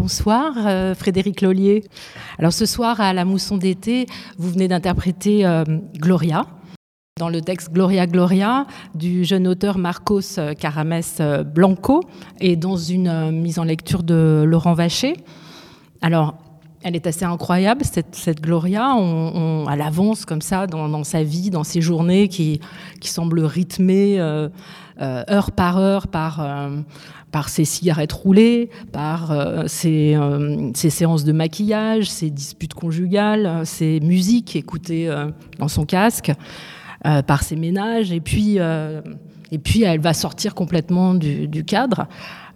Bonsoir, euh, Frédéric Lollier. Alors ce soir, à la mousson d'été, vous venez d'interpréter euh, Gloria, dans le texte Gloria Gloria du jeune auteur Marcos Carames Blanco et dans une mise en lecture de Laurent Vacher. Alors, elle est assez incroyable, cette, Gloria. On, elle avance comme ça dans, sa vie, dans ses journées qui, qui semblent rythmées euh, euh, heure par heure par, euh, par ses cigarettes roulées, par ses, ses, séances de maquillage, ses disputes conjugales, ses musiques écoutées dans son casque, par ses ménages. Et puis, et puis, elle va sortir complètement du, cadre.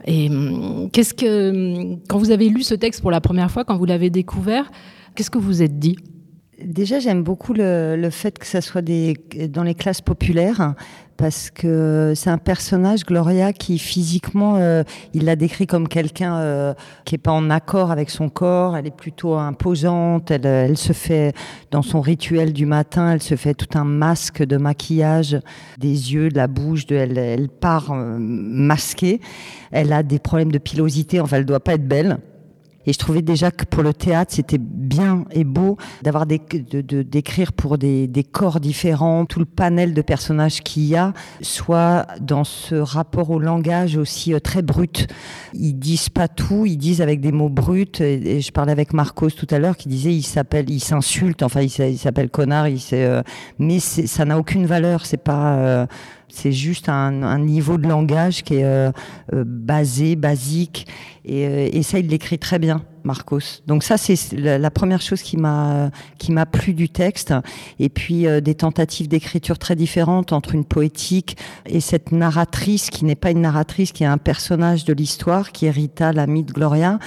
Et hum, qu'est-ce que, quand vous avez lu ce texte pour la première fois, quand vous l'avez découvert, qu'est-ce que vous êtes dit? Déjà, j'aime beaucoup le, fait que ça soit dans les classes populaires, parce que c'est un personnage, Gloria, qui physiquement, euh, il l'a décrit comme quelqu'un euh, qui est pas en accord avec son corps. Elle est plutôt imposante. Elle, elle se fait dans son rituel du matin, elle se fait tout un masque de maquillage, des yeux, de la bouche. Elle, part euh, masquée. Elle a des problèmes de pilosité. Enfin, elle doit pas être belle. Et je trouvais déjà que pour le théâtre, c'était bien et beau d'avoir des, de, d'écrire pour des, des, corps différents, tout le panel de personnages qu'il y a, soit dans ce rapport au langage aussi euh, très brut. Ils disent pas tout, ils disent avec des mots bruts. Et, je parlais avec Marcos tout à l'heure qui disait il s'appelle, il s'insulte, enfin il s'appelle connard, il euh, mais ça n'a aucune valeur. C'est pas euh, c'est juste un, un, niveau de langage qui est euh, euh basé, basique. Et, euh, et, ça, il l'écrit très bien, Marcos. Donc ça, c'est la, première chose qui m'a qui m'a plu du texte. Et puis euh, des tentatives d'écriture très différentes entre une poétique et cette narratrice qui n'est pas une narratrice, qui est un personnage de l'histoire, qui est Rita, l'amie de Gloria,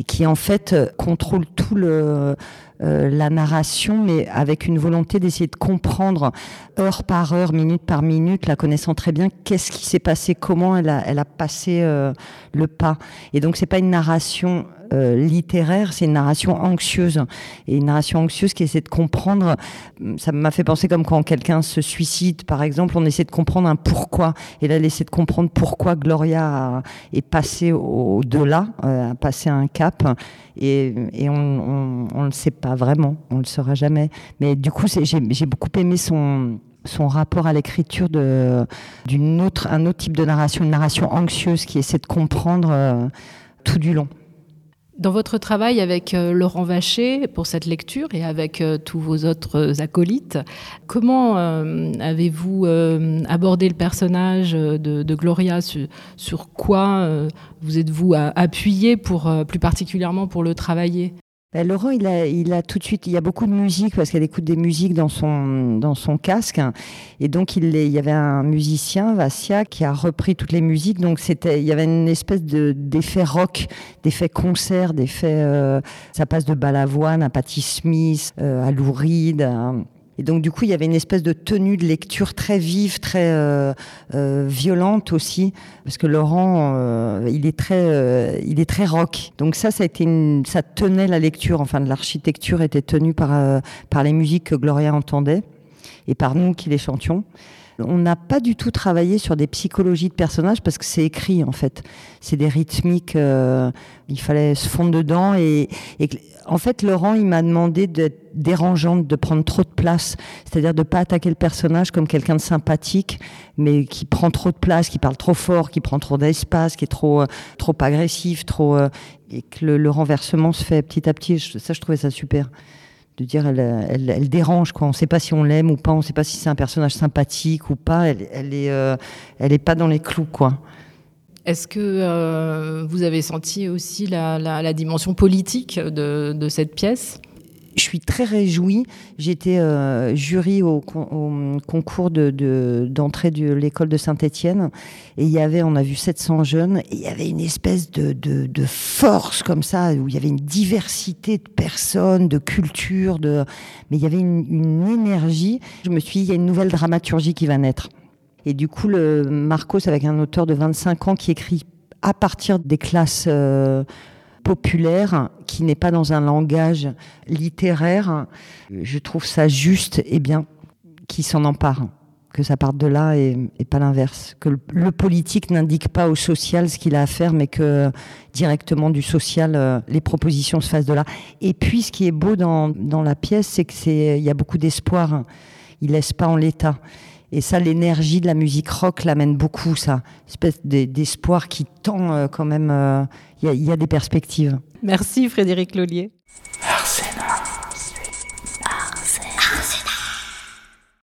et qui en fait contrôle tout le euh, la narration, mais avec une volonté d'essayer de comprendre heure par heure, minute par minute, la connaissant très bien, qu'est-ce qui s'est passé, comment elle a, elle a passé euh, le pas. Et donc c'est pas une narration euh, littéraire, c'est une narration anxieuse. Et une narration anxieuse qui essaie de comprendre, ça m'a fait penser comme quand quelqu'un se suicide, par exemple, on essaie de comprendre un pourquoi. Et là, elle essaie de comprendre pourquoi Gloria est passée au-delà, euh, a passé un cap. Et, on ne le sait pas vraiment, on le saura jamais. Mais du coup, j'ai beaucoup aimé son rapport à l'écriture de d'une autre un type de narration une narration anxieuse qui essaie de comprendre euh, tout du long dans votre travail avec euh, Laurent Vacher pour cette lecture et avec euh, tous vos autres acolytes, comment euh, avez-vous abordé le personnage de, Gloria? Sur, quoi vous êtes-vous appuyé pour plus particulièrement pour le travailler? Ben, Laurent, il a, il a tout de suite, il y a beaucoup de musique parce qu'elle écoute des musiques dans son, dans son casque. Et donc, il, il y avait un musicien, Vassia, qui a repris toutes les musiques. Donc, c'était, il y avait une espèce de, d'effet rock, d'effet concert, d'effet, euh, ça passe de Balavoine à Patti Smith, euh, à Lou Reed, et donc du coup, il y avait une espèce de tenue de lecture très vive, très euh, euh, violente aussi, parce que Laurent, euh, il est très, euh, il est très rock. Donc ça, ça a été, une, ça tenait la lecture. Enfin, l'architecture était tenue par euh, par les musiques que Gloria entendait et par nous qui les chantions. On n'a pas du tout travaillé sur des psychologies de personnages parce que c'est écrit en fait. C'est des rythmiques. Euh, il fallait se fondre dedans et, en fait Laurent il m'a demandé d'être dérangeante, de prendre trop de place, c'est-à-dire de pas attaquer le personnage comme quelqu'un de sympathique, mais qui prend trop de place, qui parle trop fort, qui prend trop d'espace, qui est trop euh, trop agressif, trop euh, et que le renversement se fait petit à petit. Ça je trouvais ça super de dire elle, dérange quoi. On ne sait pas si on l'aime ou pas, on ne sait pas si c'est un personnage sympathique ou pas. Elle, elle est, euh, pas dans les clous quoi. Est-ce que euh, vous avez senti aussi la, dimension politique de cette pièce? Je suis très réjouie. J'étais euh, jury au, concours de, de, d'entrée de l'école de Saint-Étienne et il y avait, on a vu 700 jeunes et il y avait une espèce de, force comme ça où il y avait une diversité de personnes, de cultures, de, mais il y avait une, une énergie. Je me suis dit, il y a une nouvelle dramaturgie qui va naître. Et du coup, le Marcos, avec un auteur de 25 ans qui écrit à partir des classes euh, populaire, qui n'est pas dans un langage littéraire, je trouve ça juste et bien qui s'en empare que ça parte de là et, pas l'inverse. Que le, politique n'indique pas au social ce qu'il a à faire, mais que directement du social, euh, les propositions se fassent de là. Et puis, ce qui est beau dans, la pièce, c'est que c'est, il y a beaucoup d'espoir. Il laisse pas en l'état. Et ça, l'énergie de la musique rock l'amène beaucoup, ça. espèce d'espoir qui tend euh, quand même. Euh, il y, y, a des perspectives. Merci Frédéric Lollier.